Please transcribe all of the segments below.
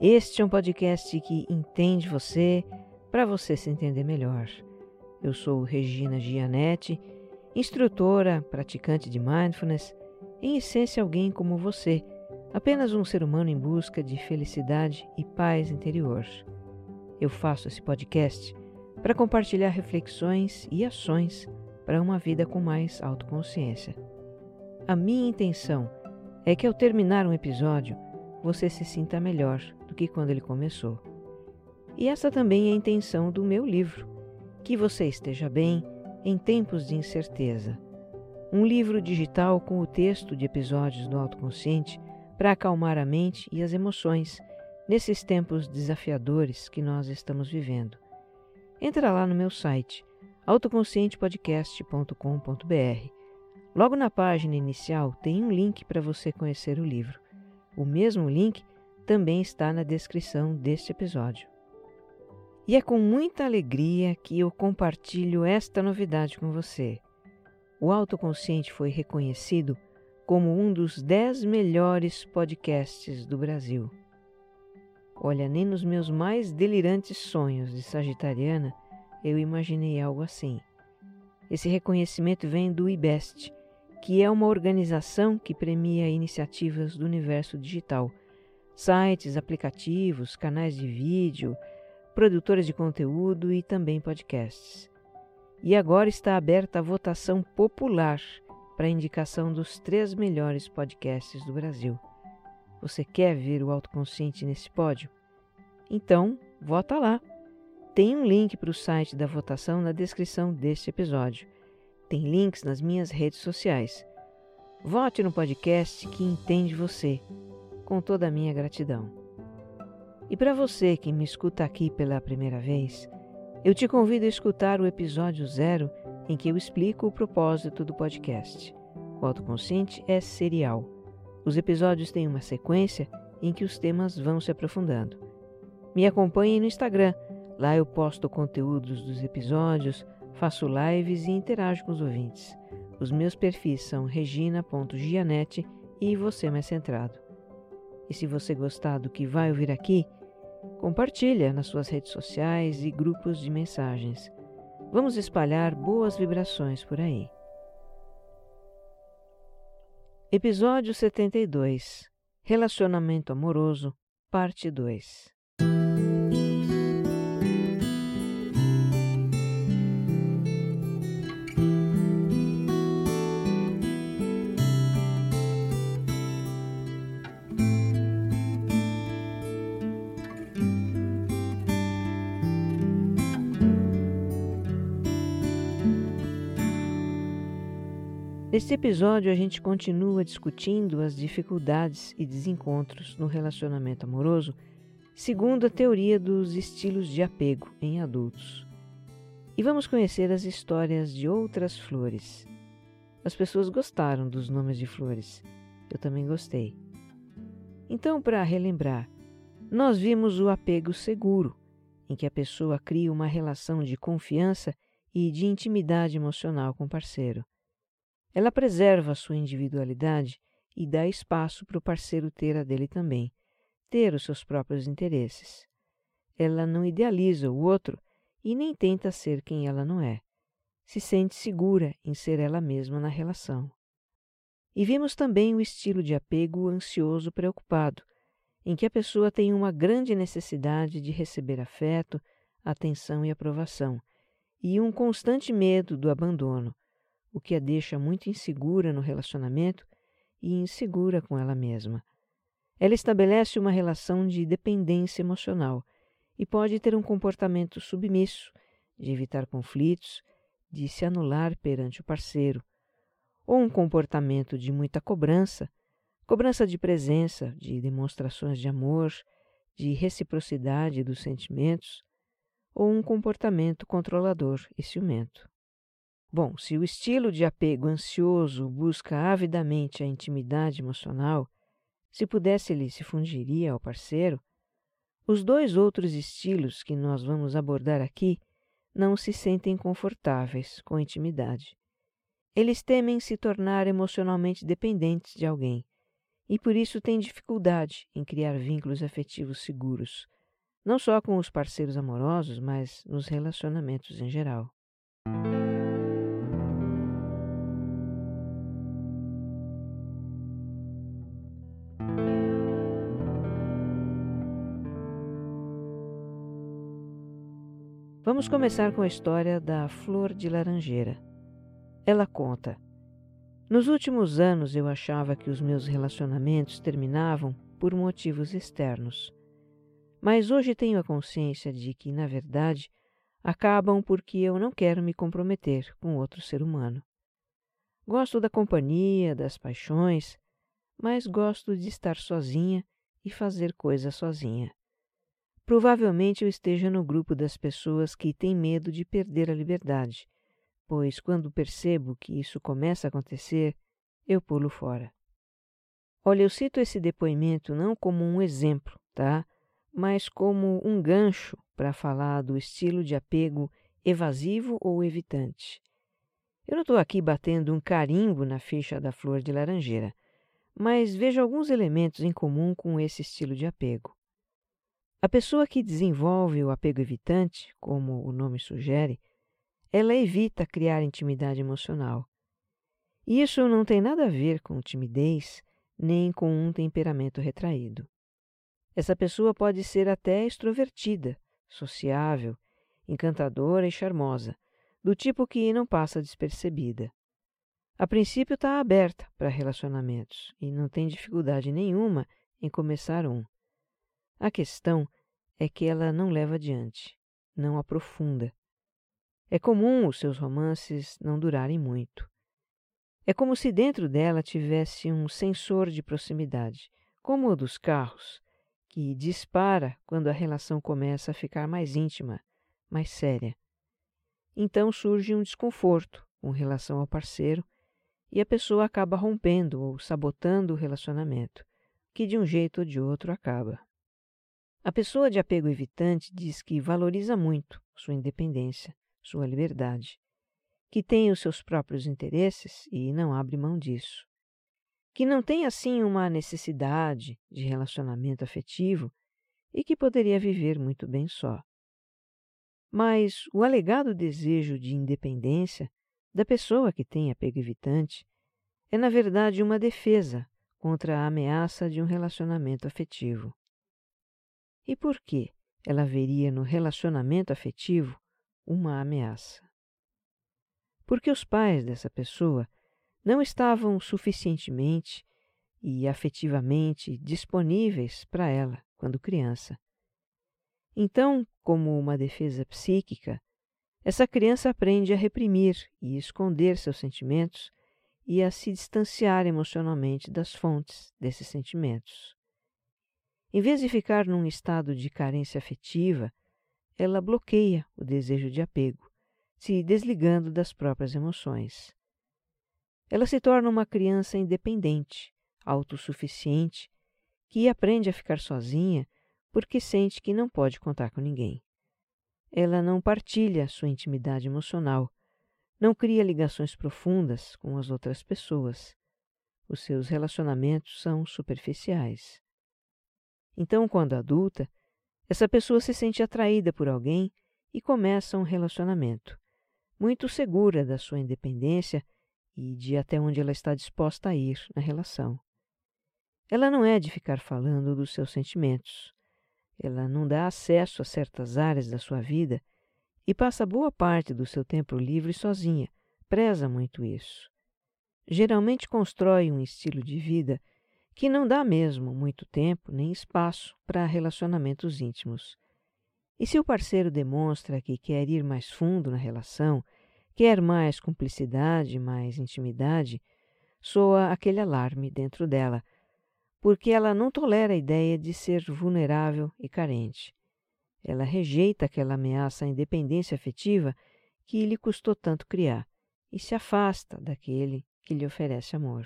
Este é um podcast que entende você para você se entender melhor. Eu sou Regina Gianetti, instrutora, praticante de mindfulness, em essência alguém como você, apenas um ser humano em busca de felicidade e paz interior. Eu faço esse podcast para compartilhar reflexões e ações para uma vida com mais autoconsciência. A minha intenção é que ao terminar um episódio, você se sinta melhor que quando ele começou. E essa também é a intenção do meu livro, que você esteja bem em tempos de incerteza. Um livro digital com o texto de episódios do autoconsciente para acalmar a mente e as emoções nesses tempos desafiadores que nós estamos vivendo. Entra lá no meu site autoconscientepodcast.com.br. Logo na página inicial tem um link para você conhecer o livro. O mesmo link também está na descrição deste episódio. E é com muita alegria que eu compartilho esta novidade com você. O Autoconsciente foi reconhecido como um dos 10 melhores podcasts do Brasil. Olha, nem nos meus mais delirantes sonhos de Sagitariana eu imaginei algo assim. Esse reconhecimento vem do IBEST, que é uma organização que premia iniciativas do universo digital, sites, aplicativos, canais de vídeo, produtoras de conteúdo e também podcasts. E agora está aberta a votação popular para a indicação dos três melhores podcasts do Brasil. Você quer ver o autoconsciente nesse pódio? Então, vota lá. Tem um link para o site da votação na descrição deste episódio. Tem links nas minhas redes sociais. Vote no podcast que entende você, com toda a minha gratidão. E para você que me escuta aqui pela primeira vez, eu te convido a escutar o episódio zero em que eu explico o propósito do podcast. O autoconsciente é serial. Os episódios têm uma sequência em que os temas vão se aprofundando. Me acompanhe no Instagram. Lá eu posto conteúdos dos episódios, Faço lives e interajo com os ouvintes. Os meus perfis são regina.gianete e você mais centrado. E se você gostar do que vai ouvir aqui, compartilha nas suas redes sociais e grupos de mensagens. Vamos espalhar boas vibrações por aí. Episódio 72 Relacionamento Amoroso, Parte 2 Neste episódio, a gente continua discutindo as dificuldades e desencontros no relacionamento amoroso, segundo a teoria dos estilos de apego em adultos. E vamos conhecer as histórias de outras flores. As pessoas gostaram dos nomes de flores. Eu também gostei. Então, para relembrar, nós vimos o apego seguro, em que a pessoa cria uma relação de confiança e de intimidade emocional com o parceiro. Ela preserva a sua individualidade e dá espaço para o parceiro ter a dele também, ter os seus próprios interesses. Ela não idealiza o outro e nem tenta ser quem ela não é. Se sente segura em ser ela mesma na relação. E vimos também o estilo de apego ansioso preocupado, em que a pessoa tem uma grande necessidade de receber afeto, atenção e aprovação, e um constante medo do abandono, o que a deixa muito insegura no relacionamento e insegura com ela mesma. Ela estabelece uma relação de dependência emocional e pode ter um comportamento submisso, de evitar conflitos, de se anular perante o parceiro, ou um comportamento de muita cobrança, cobrança de presença, de demonstrações de amor, de reciprocidade dos sentimentos, ou um comportamento controlador e ciumento. Bom, se o estilo de apego ansioso busca avidamente a intimidade emocional, se pudesse ele se fundiria ao parceiro, os dois outros estilos que nós vamos abordar aqui não se sentem confortáveis com a intimidade. Eles temem se tornar emocionalmente dependentes de alguém e por isso têm dificuldade em criar vínculos afetivos seguros, não só com os parceiros amorosos, mas nos relacionamentos em geral. Vamos começar com a história da Flor de Laranjeira. Ela conta: Nos últimos anos eu achava que os meus relacionamentos terminavam por motivos externos. Mas hoje tenho a consciência de que, na verdade, acabam porque eu não quero me comprometer com outro ser humano. Gosto da companhia, das paixões, mas gosto de estar sozinha e fazer coisas sozinha. Provavelmente eu esteja no grupo das pessoas que têm medo de perder a liberdade, pois quando percebo que isso começa a acontecer, eu pulo fora. Olha, eu cito esse depoimento não como um exemplo, tá? Mas como um gancho para falar do estilo de apego evasivo ou evitante. Eu não estou aqui batendo um carimbo na ficha da flor de laranjeira, mas vejo alguns elementos em comum com esse estilo de apego. A pessoa que desenvolve o apego evitante, como o nome sugere, ela evita criar intimidade emocional. Isso não tem nada a ver com timidez nem com um temperamento retraído. Essa pessoa pode ser até extrovertida, sociável, encantadora e charmosa, do tipo que não passa despercebida. A princípio está aberta para relacionamentos e não tem dificuldade nenhuma em começar um. A questão é que ela não leva adiante, não aprofunda. É comum os seus romances não durarem muito. É como se dentro dela tivesse um sensor de proximidade, como o dos carros, que dispara quando a relação começa a ficar mais íntima, mais séria. Então surge um desconforto com relação ao parceiro e a pessoa acaba rompendo ou sabotando o relacionamento, que de um jeito ou de outro acaba. A pessoa de apego evitante diz que valoriza muito sua independência, sua liberdade, que tem os seus próprios interesses e não abre mão disso, que não tem assim uma necessidade de relacionamento afetivo e que poderia viver muito bem só. Mas o alegado desejo de independência da pessoa que tem apego evitante é, na verdade, uma defesa contra a ameaça de um relacionamento afetivo. E por que ela veria no relacionamento afetivo uma ameaça? Porque os pais dessa pessoa não estavam suficientemente e afetivamente disponíveis para ela quando criança. Então, como uma defesa psíquica, essa criança aprende a reprimir e esconder seus sentimentos e a se distanciar emocionalmente das fontes desses sentimentos. Em vez de ficar num estado de carência afetiva, ela bloqueia o desejo de apego, se desligando das próprias emoções. Ela se torna uma criança independente, autossuficiente, que aprende a ficar sozinha porque sente que não pode contar com ninguém. Ela não partilha sua intimidade emocional, não cria ligações profundas com as outras pessoas. Os seus relacionamentos são superficiais. Então, quando adulta, essa pessoa se sente atraída por alguém e começa um relacionamento, muito segura da sua independência e de até onde ela está disposta a ir na relação. Ela não é de ficar falando dos seus sentimentos. Ela não dá acesso a certas áreas da sua vida e passa boa parte do seu tempo livre sozinha, preza muito isso. Geralmente constrói um estilo de vida que não dá mesmo muito tempo nem espaço para relacionamentos íntimos. E se o parceiro demonstra que quer ir mais fundo na relação, quer mais cumplicidade, mais intimidade, soa aquele alarme dentro dela, porque ela não tolera a ideia de ser vulnerável e carente. ela rejeita aquela ameaça à independência afetiva que lhe custou tanto criar e se afasta daquele que lhe oferece amor.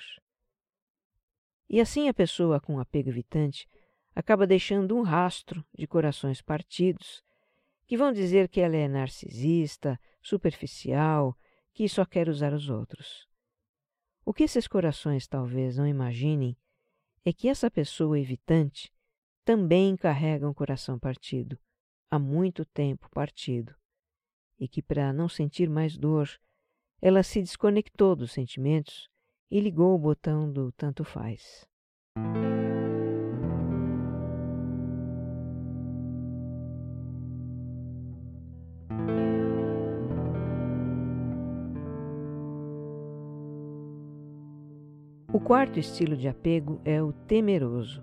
E assim a pessoa com apego evitante acaba deixando um rastro de corações partidos que vão dizer que ela é narcisista, superficial, que só quer usar os outros. O que esses corações talvez não imaginem é que essa pessoa evitante também carrega um coração partido, há muito tempo partido, e que, para não sentir mais dor, ela se desconectou dos sentimentos e ligou o botão do tanto faz. O quarto estilo de apego é o temeroso,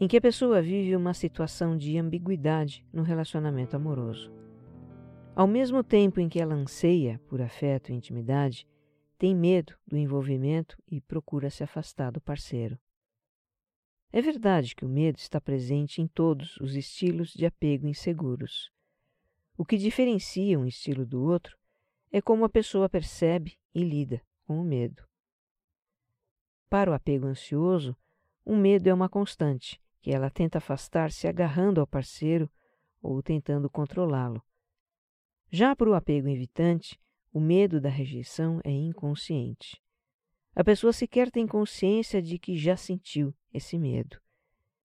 em que a pessoa vive uma situação de ambiguidade no relacionamento amoroso. Ao mesmo tempo em que ela anseia por afeto e intimidade, tem medo do envolvimento e procura se afastar do parceiro. É verdade que o medo está presente em todos os estilos de apego inseguros. O que diferencia um estilo do outro é como a pessoa percebe e lida com o medo. Para o apego ansioso, o medo é uma constante, que ela tenta afastar se agarrando ao parceiro ou tentando controlá-lo, já para o apego evitante, o medo da rejeição é inconsciente. A pessoa sequer tem consciência de que já sentiu esse medo.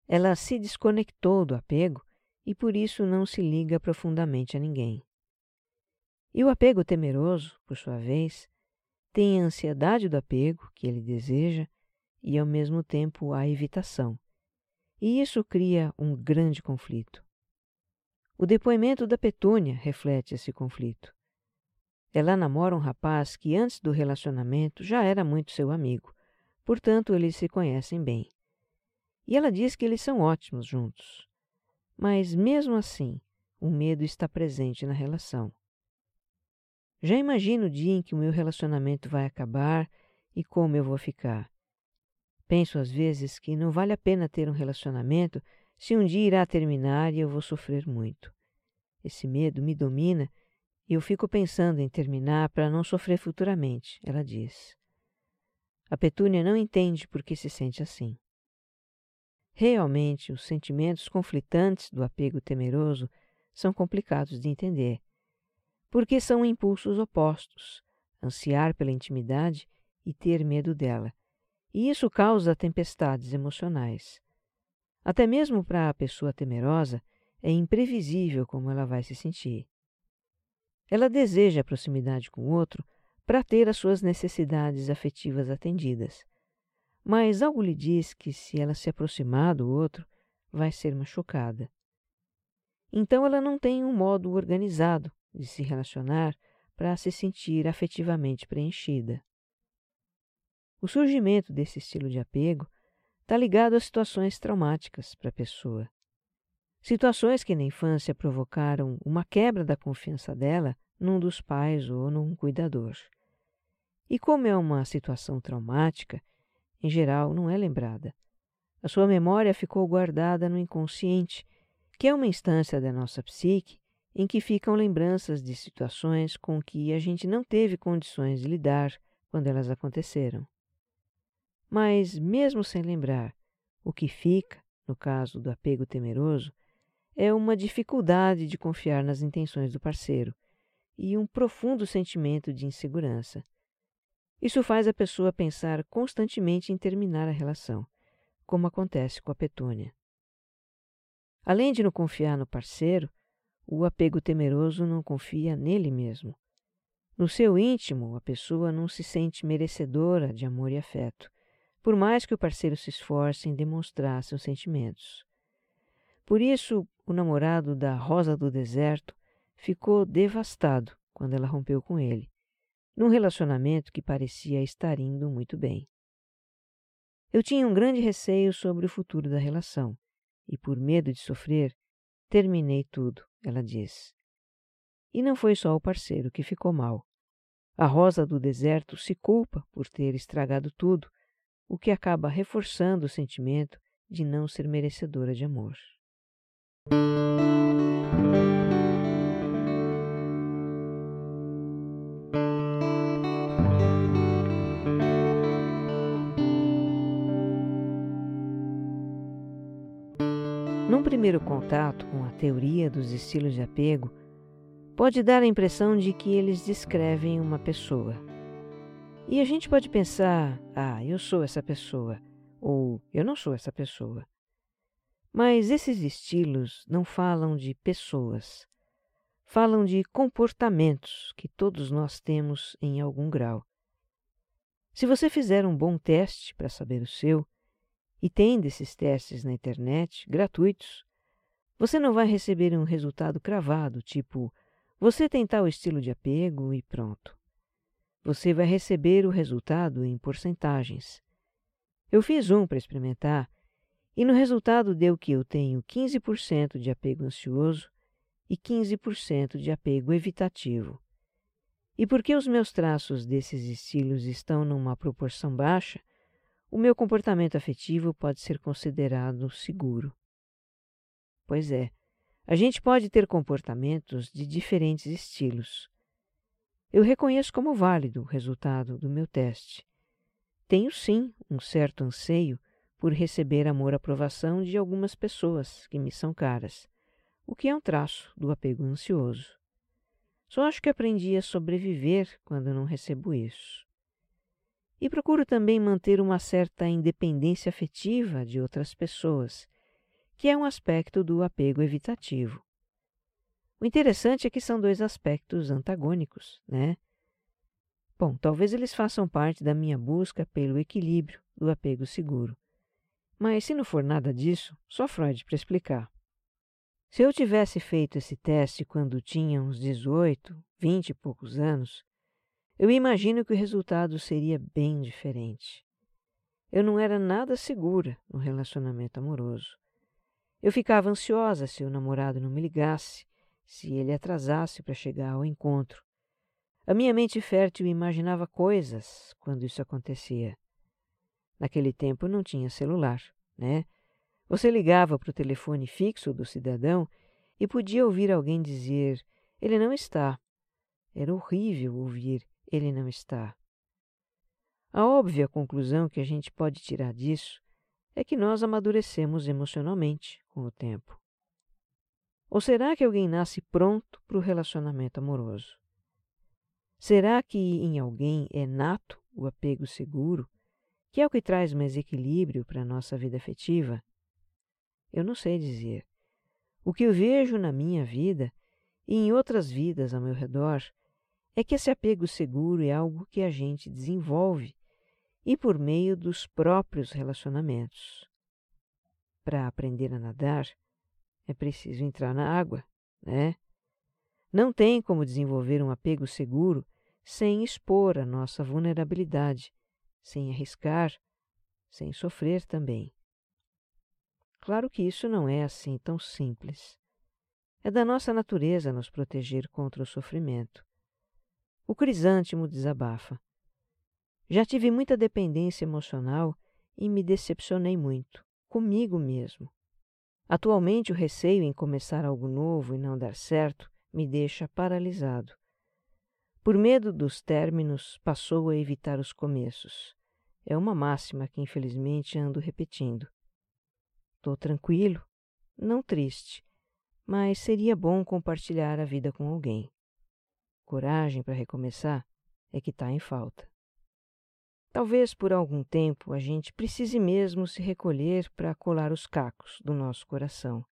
Ela se desconectou do apego e por isso não se liga profundamente a ninguém. E o apego temeroso, por sua vez, tem a ansiedade do apego que ele deseja e ao mesmo tempo a evitação. E isso cria um grande conflito. O depoimento da Petúnia reflete esse conflito. Ela namora um rapaz que antes do relacionamento já era muito seu amigo, portanto eles se conhecem bem. E ela diz que eles são ótimos juntos. Mas mesmo assim, o medo está presente na relação. Já imagino o dia em que o meu relacionamento vai acabar e como eu vou ficar. Penso às vezes que não vale a pena ter um relacionamento se um dia irá terminar e eu vou sofrer muito. Esse medo me domina eu fico pensando em terminar para não sofrer futuramente, ela diz. A Petúnia não entende por que se sente assim. Realmente, os sentimentos conflitantes do apego temeroso são complicados de entender, porque são impulsos opostos, ansiar pela intimidade e ter medo dela, e isso causa tempestades emocionais. Até mesmo para a pessoa temerosa, é imprevisível como ela vai se sentir. Ela deseja a proximidade com o outro para ter as suas necessidades afetivas atendidas. Mas algo lhe diz que, se ela se aproximar do outro, vai ser machucada. Então ela não tem um modo organizado de se relacionar para se sentir afetivamente preenchida. O surgimento desse estilo de apego está ligado a situações traumáticas para a pessoa. Situações que na infância provocaram uma quebra da confiança dela num dos pais ou num cuidador. E como é uma situação traumática, em geral não é lembrada. A sua memória ficou guardada no inconsciente, que é uma instância da nossa psique em que ficam lembranças de situações com que a gente não teve condições de lidar quando elas aconteceram. Mas, mesmo sem lembrar, o que fica, no caso do apego temeroso, é uma dificuldade de confiar nas intenções do parceiro e um profundo sentimento de insegurança. Isso faz a pessoa pensar constantemente em terminar a relação, como acontece com a Petúnia. Além de não confiar no parceiro, o apego temeroso não confia nele mesmo. No seu íntimo, a pessoa não se sente merecedora de amor e afeto, por mais que o parceiro se esforce em demonstrar seus sentimentos. Por isso, o namorado da Rosa do Deserto ficou devastado quando ela rompeu com ele, num relacionamento que parecia estar indo muito bem. Eu tinha um grande receio sobre o futuro da relação e, por medo de sofrer, terminei tudo, ela diz. E não foi só o parceiro que ficou mal. A Rosa do Deserto se culpa por ter estragado tudo, o que acaba reforçando o sentimento de não ser merecedora de amor. Num primeiro contato com a teoria dos estilos de apego, pode dar a impressão de que eles descrevem uma pessoa. E a gente pode pensar: ah, eu sou essa pessoa, ou eu não sou essa pessoa. Mas esses estilos não falam de pessoas, falam de comportamentos que todos nós temos em algum grau. Se você fizer um bom teste para saber o seu, e tem desses testes na internet, gratuitos, você não vai receber um resultado cravado, tipo, você tem tal estilo de apego e pronto. Você vai receber o resultado em porcentagens. Eu fiz um para experimentar e no resultado deu que eu tenho 15% de apego ansioso e 15% de apego evitativo. E porque os meus traços desses estilos estão numa proporção baixa, o meu comportamento afetivo pode ser considerado seguro. Pois é, a gente pode ter comportamentos de diferentes estilos. Eu reconheço como válido o resultado do meu teste. Tenho sim um certo anseio por receber amor-aprovação de algumas pessoas que me são caras, o que é um traço do apego ansioso. Só acho que aprendi a sobreviver quando não recebo isso. E procuro também manter uma certa independência afetiva de outras pessoas, que é um aspecto do apego evitativo. O interessante é que são dois aspectos antagônicos, né? Bom, talvez eles façam parte da minha busca pelo equilíbrio do apego seguro. Mas se não for nada disso, só Freud para explicar. Se eu tivesse feito esse teste quando tinha uns 18, 20 e poucos anos, eu imagino que o resultado seria bem diferente. Eu não era nada segura no relacionamento amoroso. Eu ficava ansiosa se o namorado não me ligasse, se ele atrasasse para chegar ao encontro. A minha mente fértil imaginava coisas quando isso acontecia. Naquele tempo não tinha celular, né? Você ligava para o telefone fixo do cidadão e podia ouvir alguém dizer: Ele não está. Era horrível ouvir ele não está. A óbvia conclusão que a gente pode tirar disso é que nós amadurecemos emocionalmente com o tempo. Ou será que alguém nasce pronto para o relacionamento amoroso? Será que em alguém é nato o apego seguro, que é o que traz mais equilíbrio para a nossa vida afetiva? Eu não sei dizer. O que eu vejo na minha vida e em outras vidas ao meu redor é que esse apego seguro é algo que a gente desenvolve e por meio dos próprios relacionamentos. Para aprender a nadar, é preciso entrar na água, né? Não tem como desenvolver um apego seguro sem expor a nossa vulnerabilidade, sem arriscar, sem sofrer também. Claro que isso não é assim tão simples. É da nossa natureza nos proteger contra o sofrimento. O crisântimo desabafa. Já tive muita dependência emocional e me decepcionei muito, comigo mesmo. Atualmente, o receio em começar algo novo e não dar certo me deixa paralisado. Por medo dos términos, passou a evitar os começos. É uma máxima que infelizmente ando repetindo. Estou tranquilo, não triste, mas seria bom compartilhar a vida com alguém coragem para recomeçar é que está em falta. Talvez por algum tempo a gente precise mesmo se recolher para colar os cacos do nosso coração.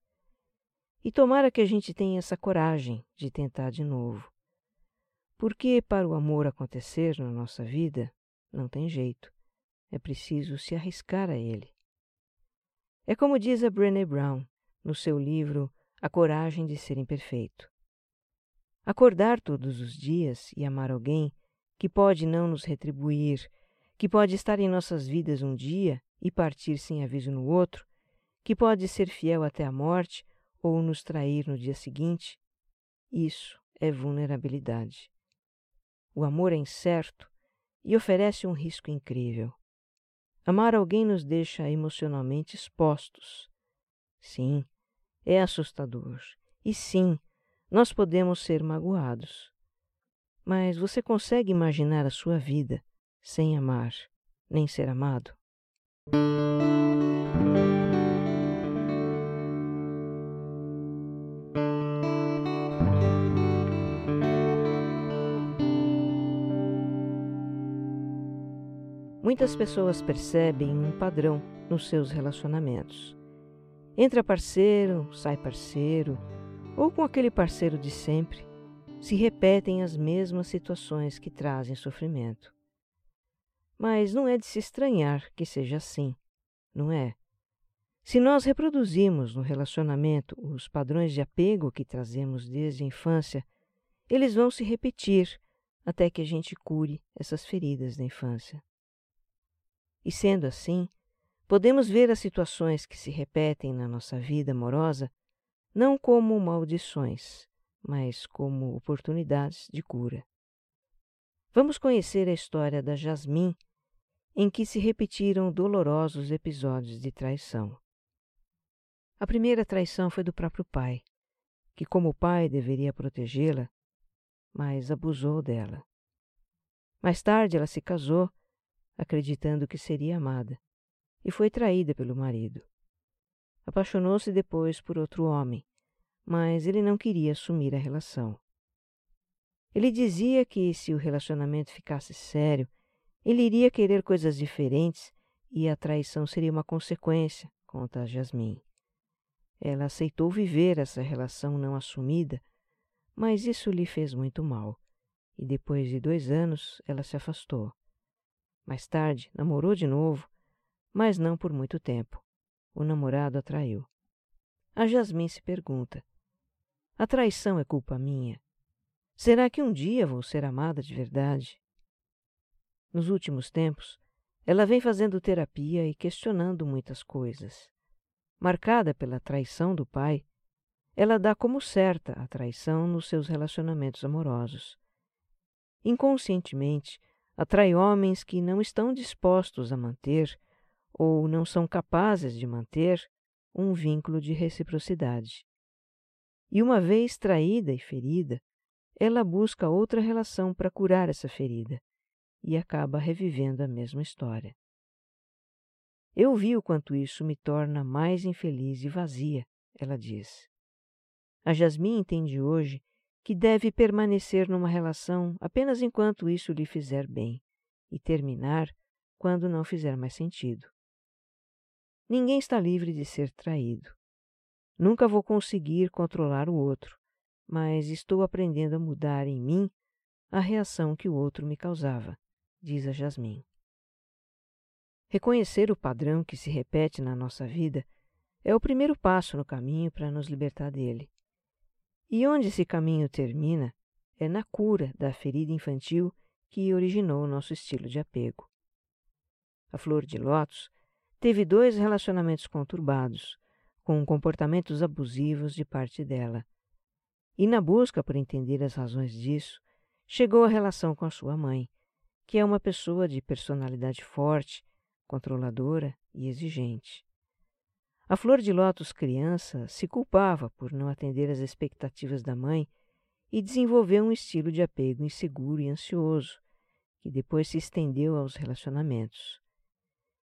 E tomara que a gente tenha essa coragem de tentar de novo. Porque para o amor acontecer na nossa vida, não tem jeito. É preciso se arriscar a ele. É como diz a Brené Brown no seu livro A Coragem de Ser Imperfeito. Acordar todos os dias e amar alguém que pode não nos retribuir, que pode estar em nossas vidas um dia e partir sem aviso no outro, que pode ser fiel até a morte ou nos trair no dia seguinte, isso é vulnerabilidade. O amor é incerto e oferece um risco incrível. Amar alguém nos deixa emocionalmente expostos. Sim, é assustador. E sim, nós podemos ser magoados. Mas você consegue imaginar a sua vida sem amar, nem ser amado? Muitas pessoas percebem um padrão nos seus relacionamentos. Entra parceiro, sai parceiro, ou com aquele parceiro de sempre, se repetem as mesmas situações que trazem sofrimento. Mas não é de se estranhar que seja assim, não é? Se nós reproduzimos no relacionamento os padrões de apego que trazemos desde a infância, eles vão se repetir até que a gente cure essas feridas da infância. E sendo assim, podemos ver as situações que se repetem na nossa vida amorosa não como maldições, mas como oportunidades de cura. Vamos conhecer a história da Jasmim, em que se repetiram dolorosos episódios de traição. A primeira traição foi do próprio pai, que, como pai, deveria protegê-la, mas abusou dela. Mais tarde, ela se casou, acreditando que seria amada, e foi traída pelo marido. Apaixonou-se depois por outro homem, mas ele não queria assumir a relação. Ele dizia que, se o relacionamento ficasse sério, ele iria querer coisas diferentes e a traição seria uma consequência, conta Jasmine. Ela aceitou viver essa relação não assumida, mas isso lhe fez muito mal, e depois de dois anos ela se afastou. Mais tarde, namorou de novo, mas não por muito tempo. O namorado a traiu. A Jasmine se pergunta: a traição é culpa minha? Será que um dia vou ser amada de verdade? Nos últimos tempos, ela vem fazendo terapia e questionando muitas coisas marcada pela traição do pai, ela dá como certa a traição nos seus relacionamentos amorosos. Inconscientemente, atrai homens que não estão dispostos a manter ou não são capazes de manter um vínculo de reciprocidade. E uma vez traída e ferida, ela busca outra relação para curar essa ferida e acaba revivendo a mesma história. Eu vi o quanto isso me torna mais infeliz e vazia, ela diz. A Jasmine entende hoje que deve permanecer numa relação apenas enquanto isso lhe fizer bem e terminar quando não fizer mais sentido. Ninguém está livre de ser traído. Nunca vou conseguir controlar o outro, mas estou aprendendo a mudar em mim a reação que o outro me causava, diz a Jasmine. Reconhecer o padrão que se repete na nossa vida é o primeiro passo no caminho para nos libertar dele. E onde esse caminho termina é na cura da ferida infantil que originou o nosso estilo de apego. A Flor de Lótus teve dois relacionamentos conturbados, com comportamentos abusivos de parte dela. E na busca por entender as razões disso, chegou à relação com a sua mãe, que é uma pessoa de personalidade forte controladora e exigente. A flor de lótus criança se culpava por não atender às expectativas da mãe e desenvolveu um estilo de apego inseguro e ansioso, que depois se estendeu aos relacionamentos.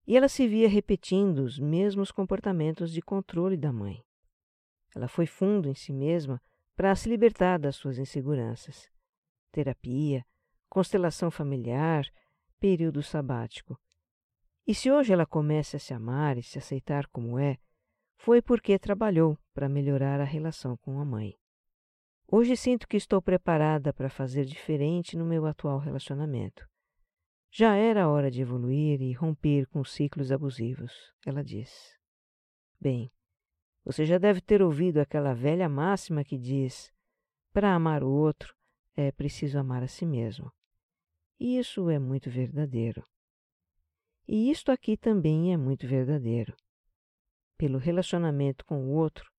E ela se via repetindo os mesmos comportamentos de controle da mãe. Ela foi fundo em si mesma para se libertar das suas inseguranças. Terapia, constelação familiar, período sabático. E se hoje ela começa a se amar e se aceitar como é, foi porque trabalhou para melhorar a relação com a mãe. Hoje sinto que estou preparada para fazer diferente no meu atual relacionamento. Já era hora de evoluir e romper com ciclos abusivos, ela diz. Bem, você já deve ter ouvido aquela velha máxima que diz: para amar o outro é preciso amar a si mesmo. E isso é muito verdadeiro. E isto aqui também é muito verdadeiro. Pelo relacionamento com o outro,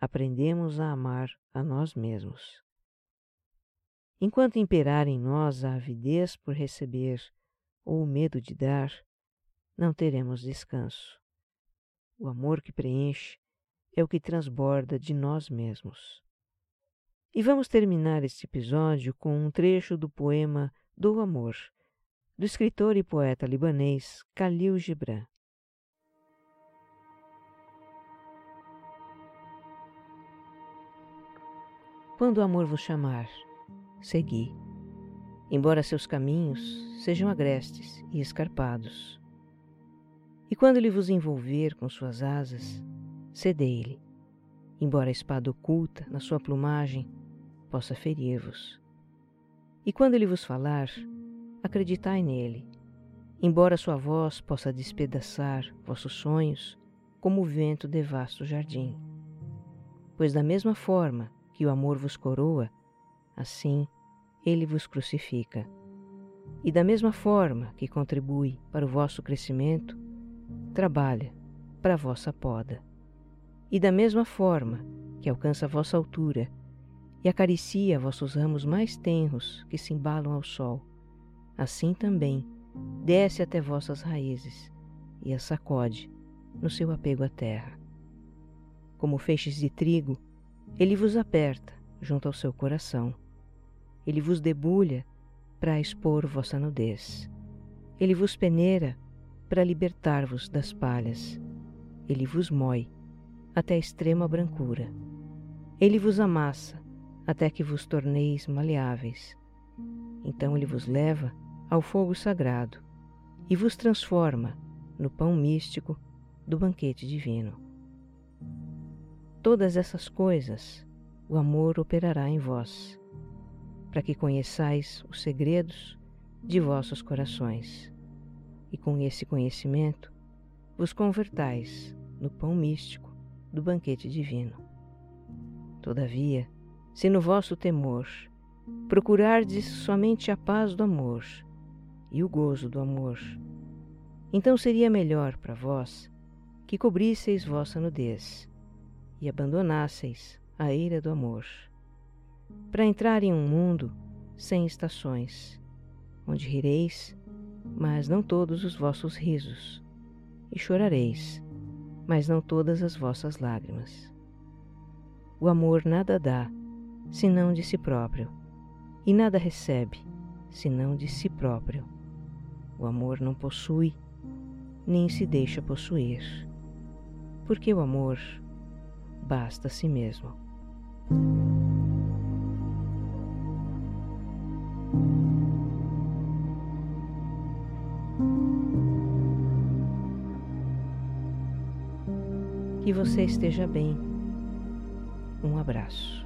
aprendemos a amar a nós mesmos. Enquanto imperar em nós a avidez por receber ou o medo de dar, não teremos descanso. O amor que preenche é o que transborda de nós mesmos. E vamos terminar este episódio com um trecho do poema Do Amor, do escritor e poeta libanês Khalil Gibran. Quando o amor vos chamar, segui. embora seus caminhos sejam agrestes e escarpados. E quando ele vos envolver com suas asas, cedei-lhe, embora a espada oculta na sua plumagem possa ferir-vos. E quando ele vos falar, acreditai nele, embora sua voz possa despedaçar vossos sonhos como o vento devasta o jardim. Pois da mesma forma que o amor vos coroa, assim ele vos crucifica. E da mesma forma que contribui para o vosso crescimento, trabalha para a vossa poda. E da mesma forma que alcança a vossa altura e acaricia vossos ramos mais tenros que se embalam ao sol, assim também desce até vossas raízes e as sacode no seu apego à terra. Como feixes de trigo, ele vos aperta junto ao seu coração. Ele vos debulha para expor vossa nudez. Ele vos peneira para libertar-vos das palhas. Ele vos mói até a extrema brancura. Ele vos amassa até que vos torneis maleáveis. Então ele vos leva ao fogo sagrado e vos transforma no pão místico do banquete divino. Todas essas coisas o amor operará em vós, para que conheçais os segredos de vossos corações, e com esse conhecimento vos convertais no pão místico do banquete divino. Todavia, se no vosso temor procurardes somente a paz do amor e o gozo do amor, então seria melhor para vós que cobrisseis vossa nudez e abandonasseis a ira do amor, para entrar em um mundo sem estações, onde rireis, mas não todos os vossos risos, e chorareis, mas não todas as vossas lágrimas. O amor nada dá, senão de si próprio, e nada recebe, senão de si próprio. O amor não possui, nem se deixa possuir, porque o amor basta a si mesmo. Que você esteja bem. Um abraço.